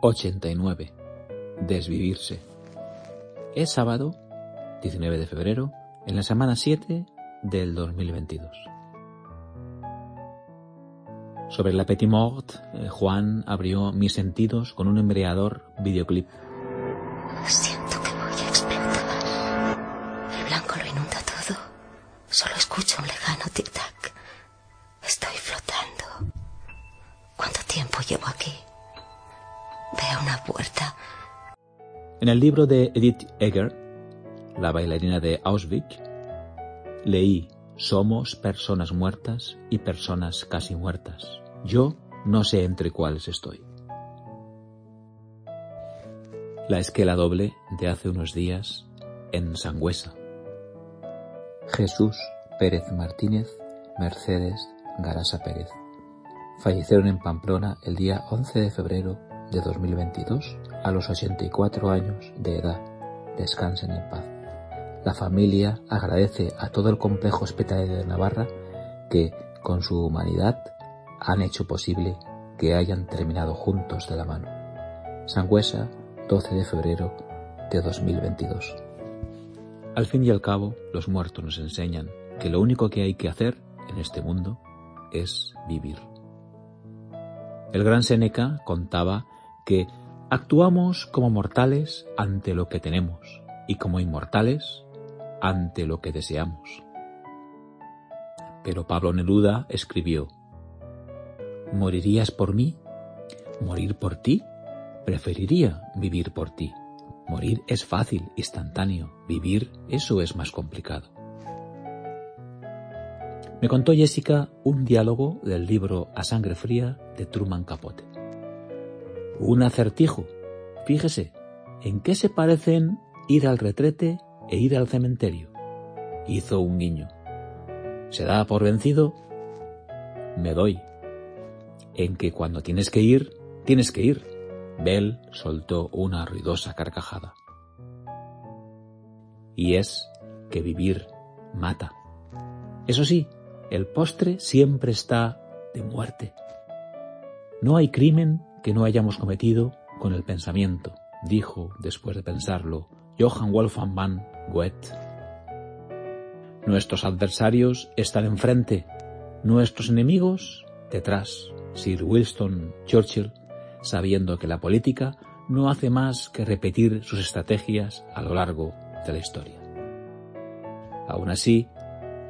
89. Desvivirse. Es sábado, 19 de febrero, en la semana 7 del 2022. Sobre la Petit Mort, eh, Juan abrió mis sentidos con un embriador videoclip. Siento que voy a explotar. El blanco lo inunda todo. Solo escucho un lejano Una puerta. En el libro de Edith Egger, la bailarina de Auschwitz, leí Somos personas muertas y personas casi muertas. Yo no sé entre cuáles estoy. La esquela doble de hace unos días en Sangüesa. Jesús Pérez Martínez, Mercedes Garasa Pérez. Fallecieron en Pamplona el día 11 de febrero de 2022 a los 84 años de edad. Descansen en paz. La familia agradece a todo el complejo hospitalario de Navarra que, con su humanidad, han hecho posible que hayan terminado juntos de la mano. Sangüesa, 12 de febrero de 2022. Al fin y al cabo, los muertos nos enseñan que lo único que hay que hacer en este mundo es vivir. El gran Séneca contaba que actuamos como mortales ante lo que tenemos y como inmortales ante lo que deseamos. Pero Pablo Neruda escribió, ¿Morirías por mí? ¿Morir por ti? Preferiría vivir por ti. Morir es fácil, instantáneo. Vivir, eso es más complicado. Me contó Jessica un diálogo del libro A sangre fría de Truman Capote. Un acertijo. Fíjese, ¿en qué se parecen ir al retrete e ir al cementerio? Hizo un guiño. ¿Se da por vencido? Me doy. En que cuando tienes que ir, tienes que ir. Bell soltó una ruidosa carcajada. Y es que vivir mata. Eso sí, el postre siempre está de muerte. No hay crimen que no hayamos cometido con el pensamiento, dijo, después de pensarlo, Johann Wolfgang van Goethe. Nuestros adversarios están enfrente, nuestros enemigos detrás. Sir Winston Churchill, sabiendo que la política no hace más que repetir sus estrategias a lo largo de la historia. Aún así,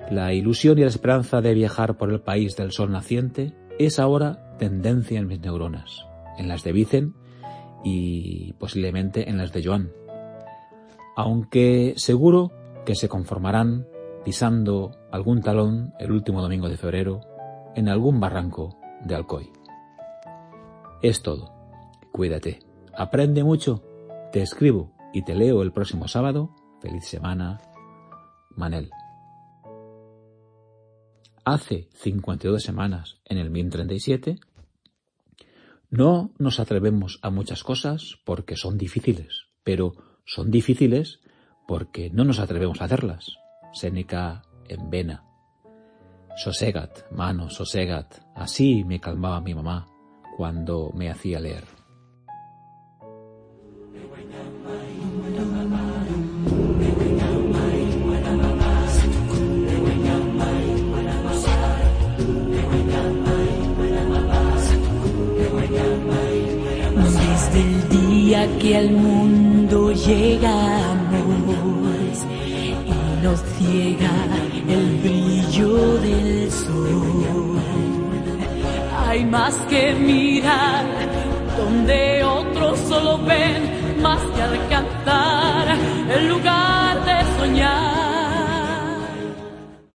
la ilusión y la esperanza de viajar por el país del sol naciente es ahora tendencia en mis neuronas, en las de Vicen y posiblemente en las de Joan. Aunque seguro que se conformarán pisando algún talón el último domingo de febrero en algún barranco de Alcoy. Es todo. Cuídate. Aprende mucho. Te escribo y te leo el próximo sábado. Feliz semana. Manel. Hace 52 semanas, en el 1037, no nos atrevemos a muchas cosas porque son difíciles, pero son difíciles porque no nos atrevemos a hacerlas. Séneca en Vena. Sosegat, mano, sosegat. Así me calmaba mi mamá cuando me hacía leer. Desde el día que al mundo llegamos y nos ciega el brillo del sol, hay más que mirar donde otros solo ven, más que alcanzar el lugar